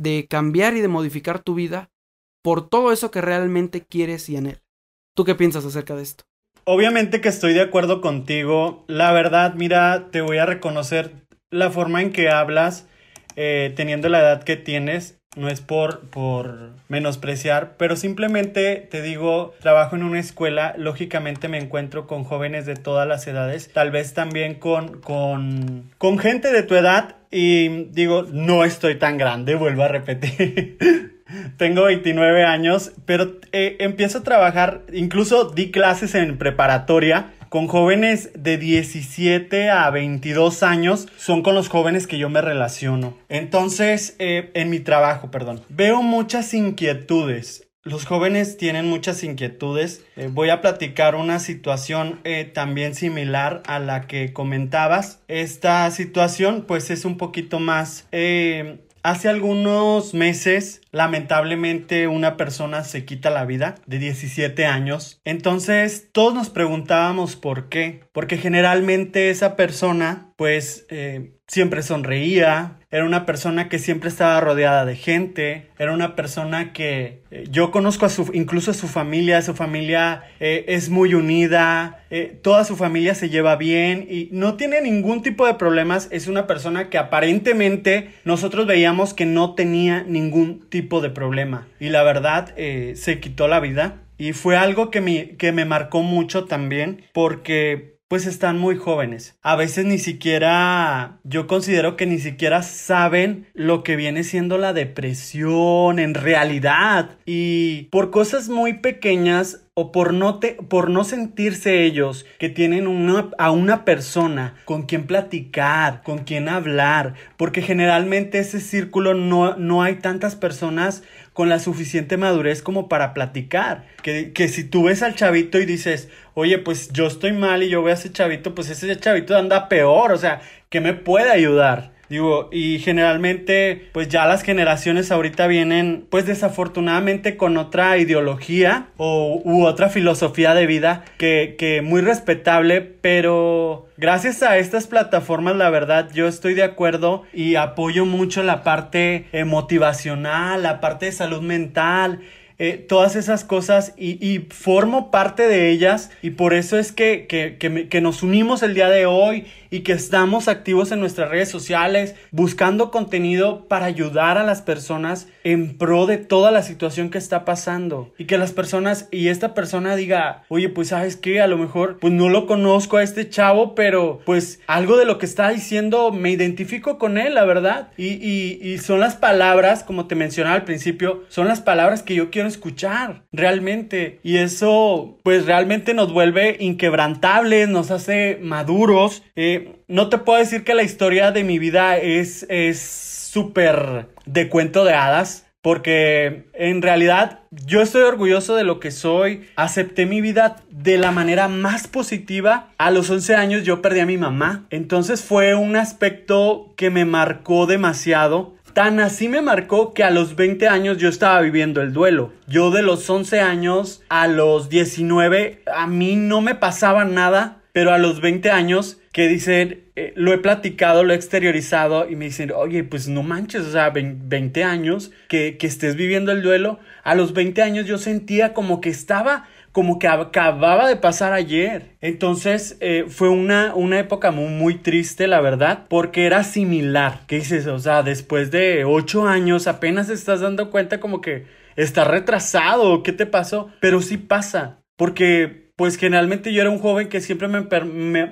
de cambiar y de modificar tu vida por todo eso que realmente quieres y anhelas. ¿Tú qué piensas acerca de esto? Obviamente que estoy de acuerdo contigo. La verdad, mira, te voy a reconocer la forma en que hablas, eh, teniendo la edad que tienes. No es por, por menospreciar, pero simplemente te digo, trabajo en una escuela, lógicamente me encuentro con jóvenes de todas las edades, tal vez también con, con, con gente de tu edad y digo, no estoy tan grande, vuelvo a repetir. Tengo 29 años, pero eh, empiezo a trabajar, incluso di clases en preparatoria con jóvenes de 17 a 22 años, son con los jóvenes que yo me relaciono. Entonces, eh, en mi trabajo, perdón, veo muchas inquietudes. Los jóvenes tienen muchas inquietudes. Eh, voy a platicar una situación también similar a la que comentabas. Esta situación pues es un poquito más Hace algunos meses, lamentablemente, una persona se quita la vida de 17 años. Entonces, todos nos preguntábamos por qué. Porque generalmente esa persona, pues, eh, siempre sonreía, era una persona que siempre estaba rodeada de gente, era una persona que eh, yo conozco a su, incluso a su familia, su familia eh, es muy unida, eh, toda su familia se lleva bien y no tiene ningún tipo de problemas, es una persona que aparentemente nosotros veíamos que no tenía ningún tipo de problema y la verdad se quitó la vida y fue algo que me, que me marcó mucho también porque pues están muy jóvenes. A veces ni siquiera, yo considero que ni siquiera saben lo que viene siendo la depresión en realidad. Y por cosas muy pequeñas o por no, te, por no sentirse ellos que tienen una, a una persona con quien platicar, con quien hablar, porque generalmente ese círculo no, no hay tantas personas con la suficiente madurez como para platicar. Que, que si tú ves al chavito y dices, oye, pues yo estoy mal y yo veo a ese chavito, pues ese chavito anda peor, o sea, que me puede ayudar. Digo, y generalmente, pues ya las generaciones ahorita vienen, pues desafortunadamente con otra ideología o, u otra filosofía de vida que, que muy respetable, pero gracias a estas plataformas, la verdad, yo estoy de acuerdo y apoyo mucho la parte motivacional, la parte de salud mental, eh, todas esas cosas y, formo parte de ellas y por eso es que, que, que, nos unimos el día de hoy y que estamos activos en nuestras redes sociales buscando contenido para ayudar a las personas en pro de toda la situación que está pasando y que las personas y esta persona diga, oye, pues sabes que a lo mejor pues no lo conozco a este chavo, pero pues algo de lo que está diciendo me identifico con él, la verdad. Y, y, son las palabras, como te mencionaba al principio, son las palabras que yo quiero escuchar realmente. Y eso pues realmente nos vuelve inquebrantables, nos hace maduros. Eh, no te puedo decir que la historia de mi vida es súper de cuento de hadas. Porque en realidad yo estoy orgulloso de lo que soy. Acepté mi vida de la manera más positiva. A los 11 años yo perdí a mi mamá. Entonces fue un aspecto que me marcó demasiado. Tan así me marcó que a los 20 años yo estaba viviendo el duelo. Yo de los 11 años a los 19 a mí no me pasaba nada, pero a los 20 años que dicen, eh, lo he platicado, lo he exteriorizado y me dicen, oye, pues no manches, o sea, 20 años que, que estés viviendo el duelo. A los 20 años yo sentía como que estaba como que acababa de pasar ayer. Entonces eh, fue una, una época muy, triste, la verdad, porque era similar. ¿Qué dices? O sea, después de ocho años apenas estás dando cuenta como que está retrasado, ¿qué te pasó? Pero sí pasa, porque pues generalmente yo era un joven que siempre me,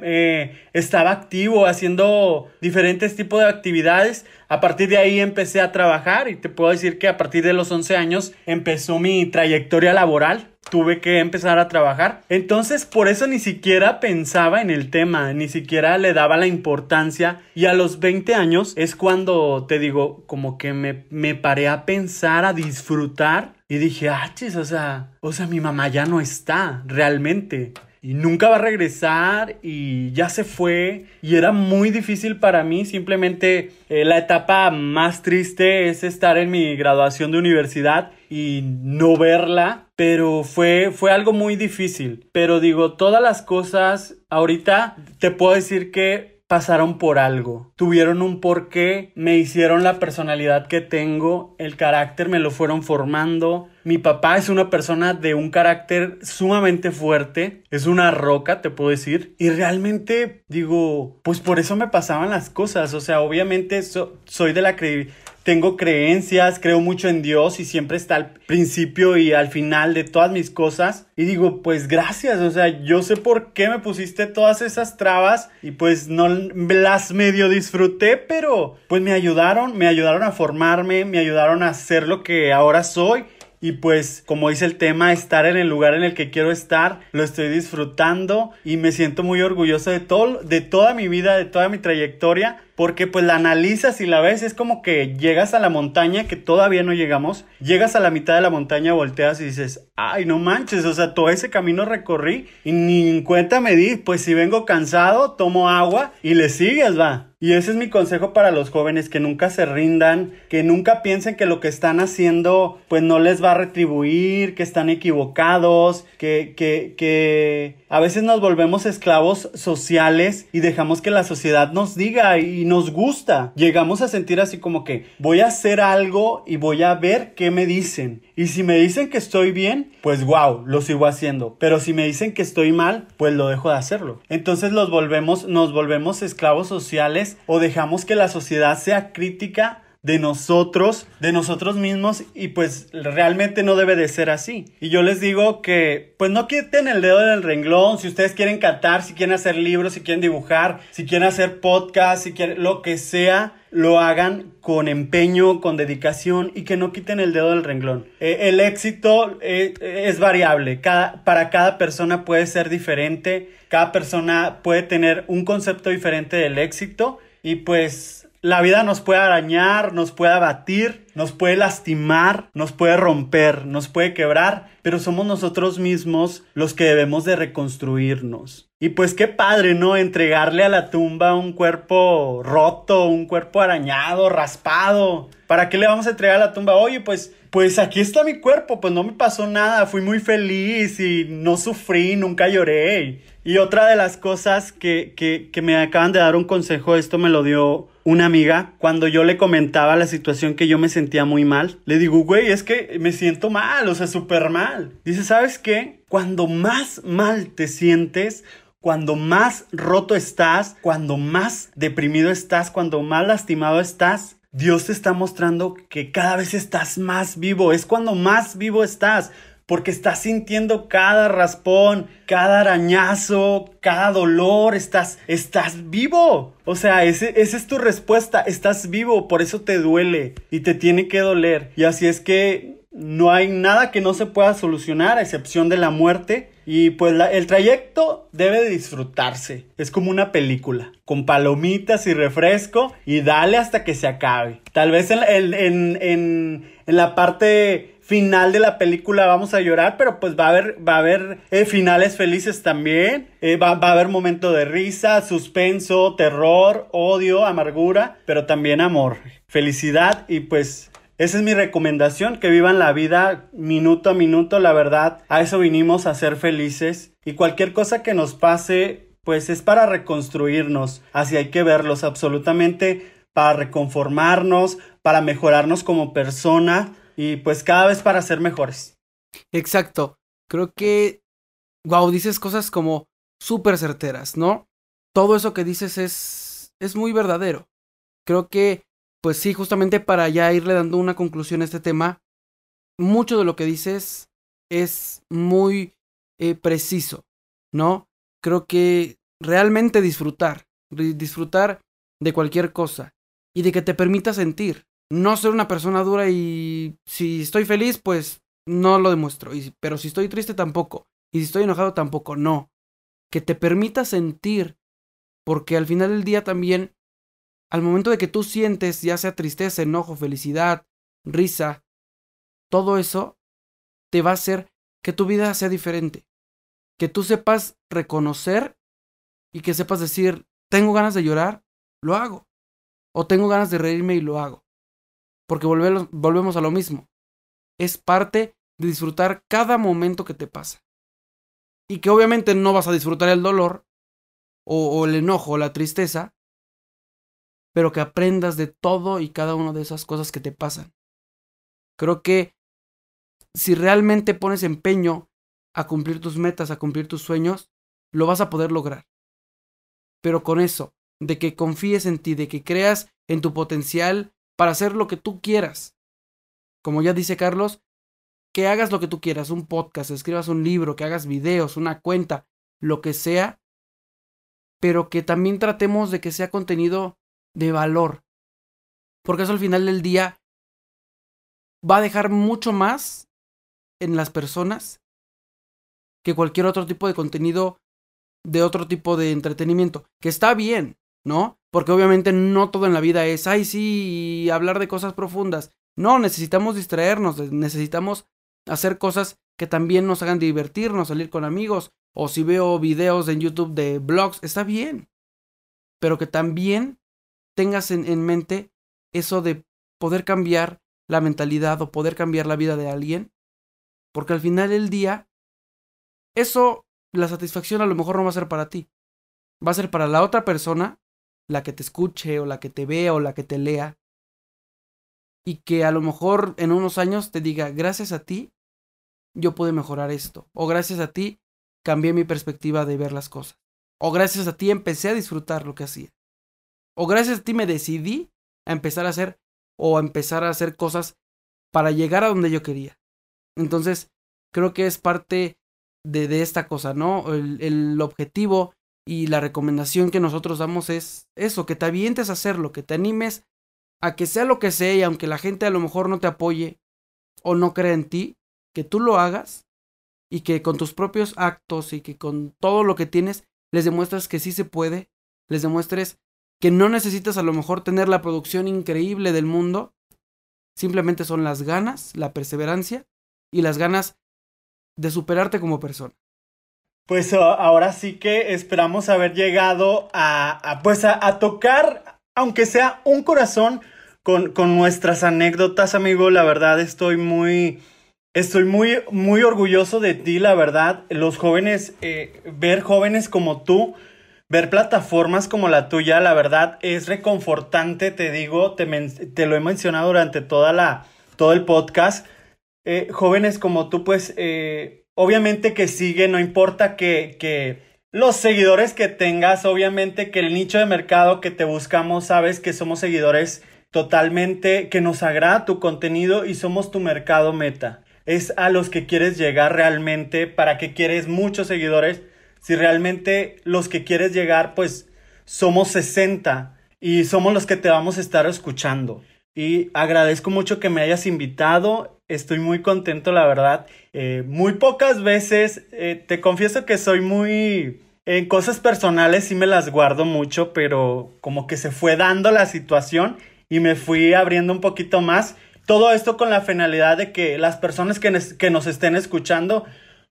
eh, estaba activo haciendo diferentes tipos de actividades. A partir de ahí empecé a trabajar y te puedo decir que a partir de los 11 años empezó mi trayectoria laboral tuve que empezar a trabajar. Entonces, por eso ni siquiera pensaba en el tema, ni siquiera le daba la importancia. Y a los 20 años es cuando te digo, como que me, me paré a pensar, a disfrutar. Y dije, ah, chis, o sea, o sea, mi mamá ya no está, realmente y nunca va a regresar y ya se fue y era muy difícil para mí simplemente eh, la etapa más triste es estar en mi graduación de universidad y no verla pero fue fue algo muy difícil. Pero digo todas las cosas ahorita te puedo decir que pasaron por algo, tuvieron un porqué, me hicieron la personalidad que tengo, el carácter me lo fueron formando. Mi papá es una persona de un carácter sumamente fuerte, es una roca, te puedo decir, y realmente digo, pues por eso me pasaban las cosas, o sea, obviamente soy de la creencia tengo creencias, creo mucho en Dios y siempre está al principio y al final de todas mis cosas. Y digo, pues gracias, o sea, yo sé por qué me pusiste todas esas trabas y pues no las medio disfruté, pero pues me ayudaron, me ayudaron a formarme, me ayudaron a ser lo que ahora soy y pues como dice el tema, estar en el lugar en el que quiero estar, lo estoy disfrutando y me siento muy orgulloso de todo, de toda mi vida, de toda mi trayectoria porque pues la analizas y la ves, es como que llegas a la montaña que todavía no llegamos, llegas a la mitad de la montaña, volteas y dices, ay, no manches, o sea, todo ese camino recorrí y ni en cuenta me di, pues si vengo cansado, tomo agua y le sigues, va. Y ese es mi consejo para los jóvenes, que nunca se rindan, que nunca piensen que lo que están haciendo pues no les va a retribuir, que están equivocados, que, que, que a veces nos volvemos esclavos sociales y dejamos que la sociedad nos diga y nos gusta. Llegamos a sentir así como que voy a hacer algo y voy a ver qué me dicen. Y si me dicen que estoy bien, pues wow, lo sigo haciendo. Pero si me dicen que estoy mal, pues lo dejo de hacerlo. Entonces los volvemos, nos volvemos esclavos sociales o dejamos que la sociedad sea crítica de nosotros, de nosotros mismos y pues realmente no debe de ser así. Y yo les digo que pues no quiten el dedo en el renglón, si ustedes quieren cantar, si quieren hacer libros, si quieren dibujar, si quieren hacer podcast, si quieren lo que sea, lo hagan con empeño, con dedicación y que no quiten el dedo del renglón. Eh, el éxito eh, es variable, cada, para cada persona puede ser diferente, cada persona puede tener un concepto diferente del éxito y pues la vida nos puede arañar, nos puede abatir, nos puede lastimar, nos puede romper, nos puede quebrar, pero somos nosotros mismos los que debemos de reconstruirnos. Y pues qué padre, ¿no? Entregarle a la tumba un cuerpo roto, un cuerpo arañado, raspado. ¿Para qué le vamos a entregar a la tumba? Oye, pues pues aquí está mi cuerpo, pues no me pasó nada, fui muy feliz y no sufrí, nunca lloré. Y otra de las cosas que, que, me acaban de dar un consejo, esto me lo dio una amiga, cuando yo le comentaba la situación que yo me sentía muy mal, le digo, güey, es que me siento mal, o sea, súper mal. Dice, ¿sabes qué? Cuando más mal te sientes, cuando más roto estás, cuando más deprimido estás, cuando más lastimado estás, Dios te está mostrando que cada vez estás más vivo. Es cuando más vivo estás porque estás sintiendo cada raspón, cada arañazo, cada dolor, estás, estás vivo. O sea, ese, esa es tu respuesta, estás vivo, por eso te duele y te tiene que doler. Y así es que no hay nada que no se pueda solucionar a excepción de la muerte. Y pues el trayecto debe de disfrutarse. Es como una película, con palomitas y refresco y dale hasta que se acabe. Tal vez en, en, en, en la parte final de la película vamos a llorar, pero pues va a haber, va a haber eh, finales felices también. Eh, va, va, a haber momento de risa, suspenso, terror, odio, amargura, pero también amor, felicidad y pues esa es mi recomendación, que vivan la vida minuto a minuto, la verdad, a eso vinimos a ser felices y cualquier cosa que nos pase, pues es para reconstruirnos, así hay que verlos absolutamente, para reconformarnos, para mejorarnos como persona, y pues cada vez para ser mejores. Exacto. Creo que, wow, dices cosas como súper certeras, ¿no? Todo eso que dices es, es muy verdadero. Creo que, pues sí, justamente para ya irle dando una conclusión a este tema, mucho de lo que dices es muy eh, preciso, ¿no? Creo que realmente disfrutar, disfrutar de cualquier cosa y de que te permita sentir no ser una persona dura y si estoy feliz, pues no lo demuestro. Y, pero si estoy triste tampoco. Y si estoy enojado tampoco. No. Que te permita sentir. Porque al final del día también, al momento de que tú sientes, ya sea tristeza, enojo, felicidad, risa, todo eso te va a hacer que tu vida sea diferente. Que tú sepas reconocer y que sepas decir, tengo ganas de llorar, lo hago. O tengo ganas de reírme y lo hago. Porque volvemos, volvemos a lo mismo. Es parte de disfrutar cada momento que te pasa. Y que obviamente no vas a disfrutar el dolor, o, o el enojo, o la tristeza, pero que aprendas de todo y cada una de esas cosas que te pasan. Creo que si realmente pones empeño a cumplir tus metas, a cumplir tus sueños, lo vas a poder lograr. Pero con eso, de que confíes en ti, de que creas en tu potencial para hacer lo que tú quieras. Como ya dice Carlos, que hagas lo que tú quieras, un podcast, escribas un libro, que hagas videos, una cuenta, lo que sea, pero que también tratemos de que sea contenido de valor. Porque eso al final del día va a dejar mucho más en las personas que cualquier otro tipo de contenido de otro tipo de entretenimiento, que está bien, ¿no? Porque obviamente no todo en la vida es, ay, sí, hablar de cosas profundas. No, necesitamos distraernos, necesitamos hacer cosas que también nos hagan divertirnos, salir con amigos, o si veo videos en YouTube de blogs, está bien. Pero que también tengas en, en mente eso de poder cambiar la mentalidad o poder cambiar la vida de alguien. Porque al final del día, eso, la satisfacción a lo mejor no va a ser para ti. Va a ser para la otra persona, la que te escuche o la que te vea o la que te lea. Y que a lo mejor en unos años te diga, gracias a ti, yo pude mejorar esto. O gracias a ti, cambié mi perspectiva de ver las cosas. O gracias a ti empecé a disfrutar lo que hacía. O gracias a ti me decidí a empezar a hacer o a empezar a hacer cosas para llegar a donde yo quería. Entonces, creo que es parte de, de esta cosa, ¿no? El, el, objetivo y la recomendación que nosotros damos es eso, que te avientes a hacerlo, que te animes a que sea lo que sea y aunque la gente a lo mejor no te apoye o no crea en ti, que tú lo hagas y que con tus propios actos y que con todo lo que tienes les demuestres que sí se puede, les demuestres que no necesitas a lo mejor tener la producción increíble del mundo, simplemente son las ganas, la perseverancia y las ganas de superarte como persona. Pues ahora sí que esperamos haber llegado a, pues a, tocar, aunque sea un corazón, con, con nuestras anécdotas, amigo. La verdad estoy muy, estoy muy, muy orgulloso de ti, la verdad. Los jóvenes, eh, ver jóvenes como tú, Ver plataformas como la tuya, la verdad, es reconfortante, te digo, te, te lo he mencionado durante toda la, todo el podcast. Eh, jóvenes como tú, pues, eh, obviamente que sigue, no importa que, que los seguidores que tengas, obviamente que el nicho de mercado que te buscamos, sabes que somos seguidores totalmente, que nos agrada tu contenido y somos tu mercado meta. Es a los que quieres llegar realmente, para que quieres muchos seguidores si realmente los que quieres llegar, pues somos 60 y somos los que te vamos a estar escuchando. Y agradezco mucho que me hayas invitado. Estoy muy contento, la verdad. Eh, muy pocas veces, eh, te confieso que soy muy... En cosas personales sí me las guardo mucho, pero como que se fue dando la situación y me fui abriendo un poquito más. Todo esto con la finalidad de que las personas que, que nos estén escuchando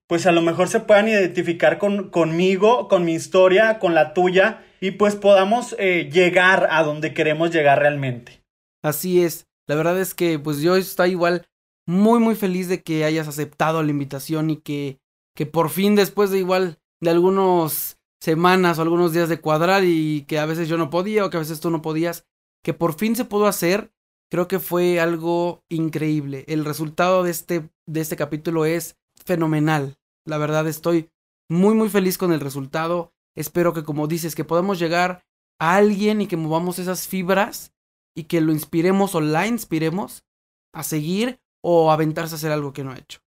pues a lo mejor se puedan identificar con, conmigo, con mi historia, con la tuya, y pues podamos eh, llegar a donde queremos llegar realmente. Así es. La verdad es que pues yo estoy igual muy muy feliz de que hayas aceptado la invitación y que, que por fin después de igual de algunos semanas o algunos días de cuadrar y que a veces yo no podía o que a veces tú no podías, que por fin se pudo hacer, creo que fue algo increíble. El resultado de este, de este capítulo es fenomenal. La verdad estoy muy muy feliz con el resultado. Espero que como dices, que podamos llegar a alguien y que movamos esas fibras y que lo inspiremos o la inspiremos a seguir o aventarse a hacer algo que no ha hecho.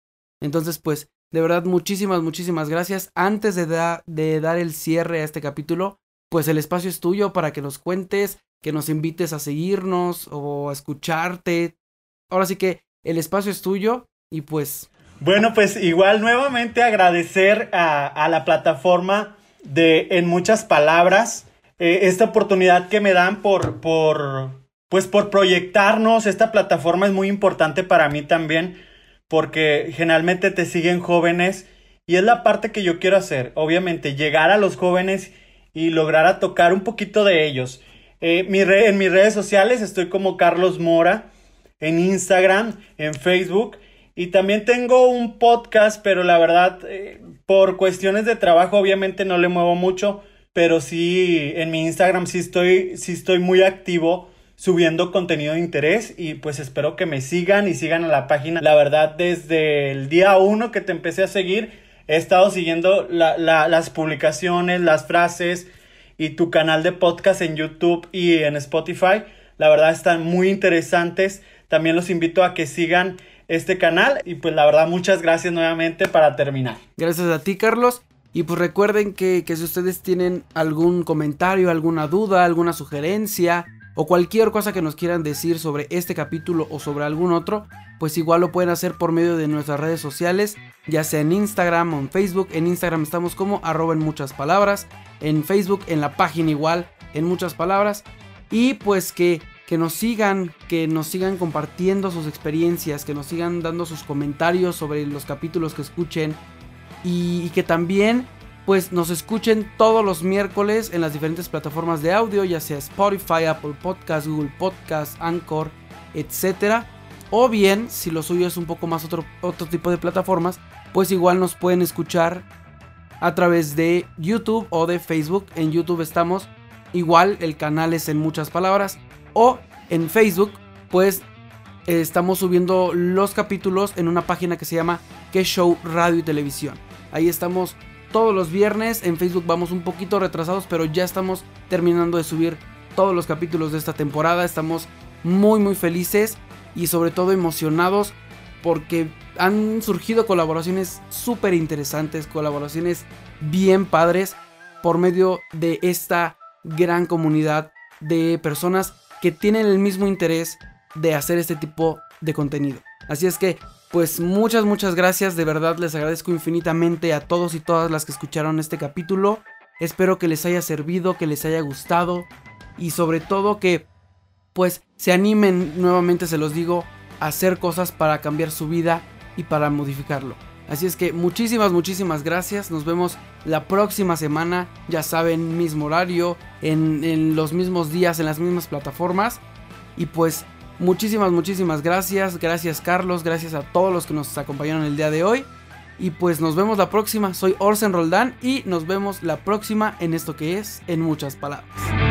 Entonces, pues, de verdad, muchísimas, muchísimas gracias. Antes de, dar el cierre a este capítulo, pues el espacio es tuyo para que nos cuentes, que nos invites a seguirnos o a escucharte. Ahora sí que el espacio es tuyo y pues Bueno, pues igual nuevamente agradecer a, la plataforma de En Muchas Palabras eh, esta oportunidad que me dan por, por, pues por proyectarnos. Esta plataforma es muy importante para mí también porque generalmente te siguen jóvenes y es la parte que yo quiero hacer. Obviamente, llegar a los jóvenes y lograr tocar un poquito de ellos. Eh, en mis redes sociales estoy como Carlos Mora, en Instagram, en Facebook. Y también tengo un podcast, pero la verdad, eh, por cuestiones de trabajo, obviamente no le muevo mucho. Pero sí, en mi Instagram sí estoy, sí estoy muy activo subiendo contenido de interés y pues espero que me sigan y sigan a la página. La verdad, desde el día uno que te empecé a seguir, he estado siguiendo las publicaciones, las frases, y tu canal de podcast en YouTube y en Spotify. La verdad están muy interesantes. También los invito a que sigan este canal y pues la verdad muchas gracias nuevamente para terminar. Gracias a ti Carlos. Y pues recuerden que, que si ustedes tienen algún comentario, alguna duda, alguna sugerencia o cualquier cosa que nos quieran decir sobre este capítulo o sobre algún otro, pues igual lo pueden hacer por medio de nuestras redes sociales, ya sea en Instagram o en Facebook. En Instagram estamos como arroba en muchas palabras, en Facebook, en la página igual, en muchas palabras. Y pues que, que nos sigan, que nos sigan compartiendo sus experiencias, que nos sigan dando sus comentarios sobre los capítulos que escuchen y, y que también pues nos escuchen todos los miércoles en las diferentes plataformas de audio, ya sea Spotify, Apple Podcast, Google Podcast, Anchor, etcétera o bien, si lo suyo es un poco más otro, otro tipo de plataformas, pues igual nos pueden escuchar a través de YouTube o de Facebook. En YouTube estamos igual, el canal es en muchas palabras. O en Facebook, pues estamos subiendo los capítulos en una página que se llama Que Show Radio y Televisión. Ahí estamos todos los viernes. En Facebook vamos un poquito retrasados, pero ya estamos terminando de subir todos los capítulos de esta temporada. Estamos muy muy felices y sobre todo emocionados porque han surgido colaboraciones súper interesantes, colaboraciones bien padres por medio de esta gran comunidad de personas que tienen el mismo interés de hacer este tipo de contenido. Así es que, pues muchas, muchas gracias, de verdad les agradezco infinitamente a todos y todas las que escucharon este capítulo. Espero que les haya servido, que les haya gustado y sobre todo que pues se animen, nuevamente se los digo, a hacer cosas para cambiar su vida y para modificarlo. Así es que muchísimas, muchísimas gracias. Nos vemos la próxima semana. Ya saben, mismo horario, en, en, los mismos días, en las mismas plataformas. Y pues muchísimas, muchísimas gracias. Gracias Carlos, gracias a todos los que nos acompañaron el día de hoy. Y pues nos vemos la próxima. Soy Orsen Roldán y nos vemos la próxima en esto que es En muchas palabras.